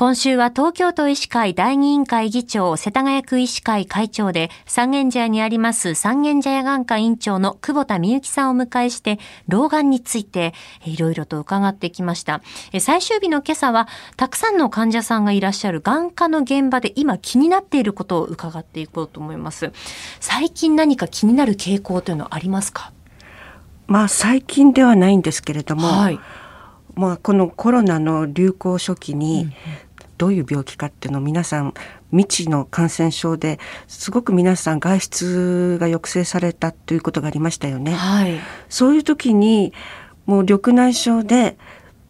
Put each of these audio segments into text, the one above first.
今週は東京都医師会第二委員会議長、世田谷区医師会会長で、三軒茶屋にあります三軒茶屋眼科院長の久保田美幸さんを迎えして、老眼についていろいろと伺ってきました。最終日の今朝は、たくさんの患者さんがいらっしゃる眼科の現場で今気になっていることを伺っていこうと思います。最近何か気になる傾向というのはありますか？まあ最近ではないんですけれども、はい、まあこのコロナの流行初期に、うんどういう病気かっていうのを皆さん未知の感染症ですごく皆さん外出が抑制されたということがありましたよね。はい、そういう時にもう緑内障で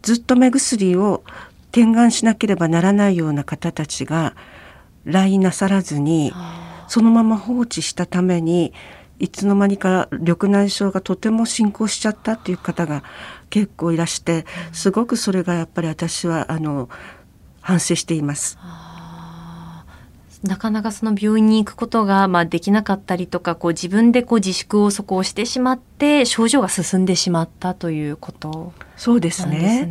ずっと目薬を点眼しなければならないような方たちが来なさらずにそのまま放置したためにいつの間にか緑内障がとても進行しちゃったっていう方が結構いらしてすごくそれがやっぱり私はあの反省しています。なかなかその病院に行くことがまあできなかったりとかこう自分でこう自粛をそこをしてしまって症状が進んでしまったということそうですね。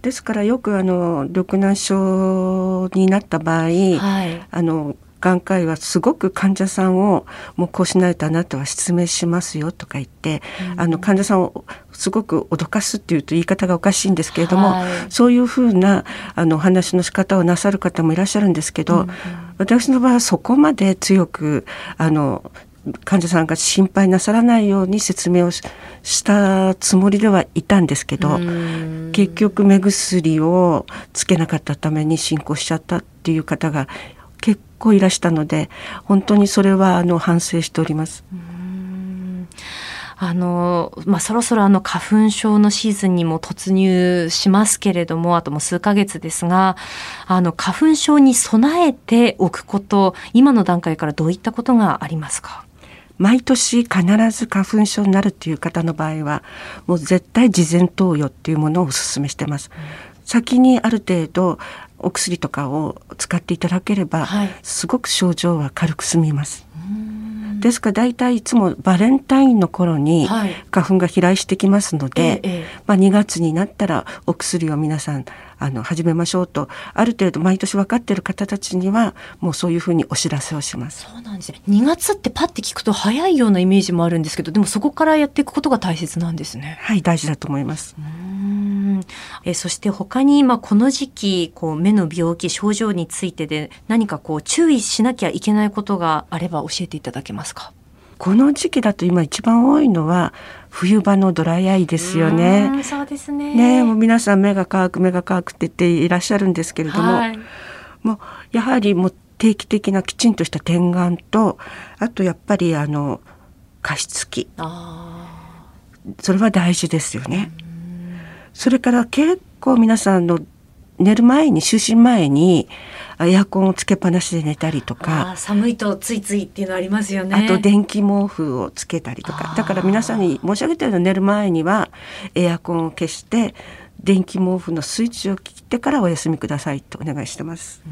ですからよくあの緑内障になった場合、はい、あの眼科医はすごく患者さんをもうこうしないとあなたは失明しますよとか言って、うん、あの患者さんをすごく脅かすっていうと言い方がおかしいんですけれども、はい、そういうふうなあの話の仕方をなさる方もいらっしゃるんですけど、うん、私の場合はそこまで強くあの患者さんが心配なさらないように説明をしたつもりではいたんですけど結局目薬をつけなかったために進行しちゃったっていう方が結構いらしたので本当にそれはあの反省しております。あの、まあ、そろそろあの花粉症のシーズンにも突入しますけれども、あともう数ヶ月ですが、あの花粉症に備えておくこと、今の段階からどういったことがありますか？毎年必ず花粉症になるっていう方の場合は、もう絶対事前投与っていうものをお勧めしてます。うん先にある程度お薬とかを使っていただければ、はい、すごく症状は軽く済みます。ですから大体いつもバレンタインの頃に花粉が飛来してきますので、はい、まあ、2月になったらお薬を皆さんあの始めましょうとある程度毎年分かっている方たちにはもうそういうふうにお知らせをします。そうなんですね。2月ってパッて聞くと早いようなイメージもあるんですけどでもそこからやっていくことが大切なんですね。はい大事だと思います。えそして他に今この時期こう目の病気症状についてで何かこう注意しなきゃいけないことがあれば教えていただけますか？この時期だと今一番多いのは冬場のドライアイですよね。そうですね。ねもう皆さん目が乾く目が乾くって言っていらっしゃるんですけれども、はい、もうやはりもう定期的なきちんとした点眼とあとやっぱりあの加湿器それは大事ですよね。それから結構皆さんの寝る前に就寝前にエアコンをつけっぱなしで寝たりとか寒いとついついっていうのありますよね。あと電気毛布をつけたりとか。だから皆さんに申し上げたように寝る前にはエアコンを消して電気毛布のスイッチを切ってからお休みくださいとお願いしてます。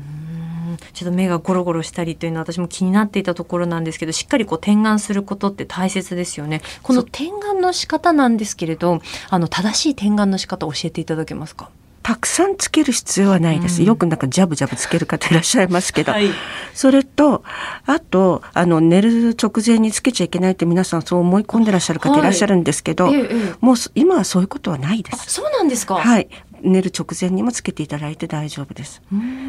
ちょっと目がゴロゴロしたりというのは私も気になっていたところなんですけどしっかりこう点眼することって大切ですよねこの点眼の仕方なんですけれどあの正しい点眼の仕方を教えていただけますか？たくさんつける必要はないです。うん、よくなんかジャブジャブつける方いらっしゃいますけど、はい、それとあとあの寝る直前につけちゃいけないって皆さんそう思い込んでらっしゃる方いらっしゃるんですけど、はいもう今はそういうことはないです。そうなんですか？はい。寝る直前にもつけていただいて大丈夫です。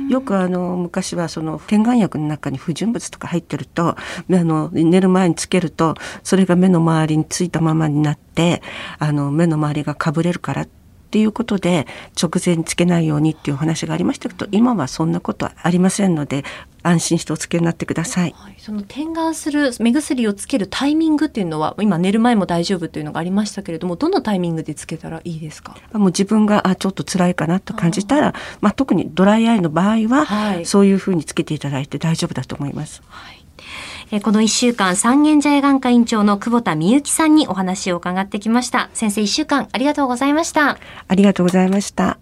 よくあの昔はその点眼薬の中に不純物とか入ってるとあの寝る前につけるとそれが目の周りについたままになってあの目の周りがかぶれるからっていうことで直前につけないようにっていうお話がありましたけど今はそんなことはありませんので安心してお付けになってください、はい、その点眼する目薬をつけるタイミングっていうのは今寝る前も大丈夫というのがありましたけれどもどのタイミングでつけたらいいですか？もう自分があちょっと辛いかなと感じたらまあ、特にドライアイの場合は、はい、そういうふうにつけていただいて大丈夫だと思います。はいえこの1週間、三軒茶屋眼科院長の久保田美幸さんにお話を伺ってきました。先生、1週間ありがとうございました。ありがとうございました。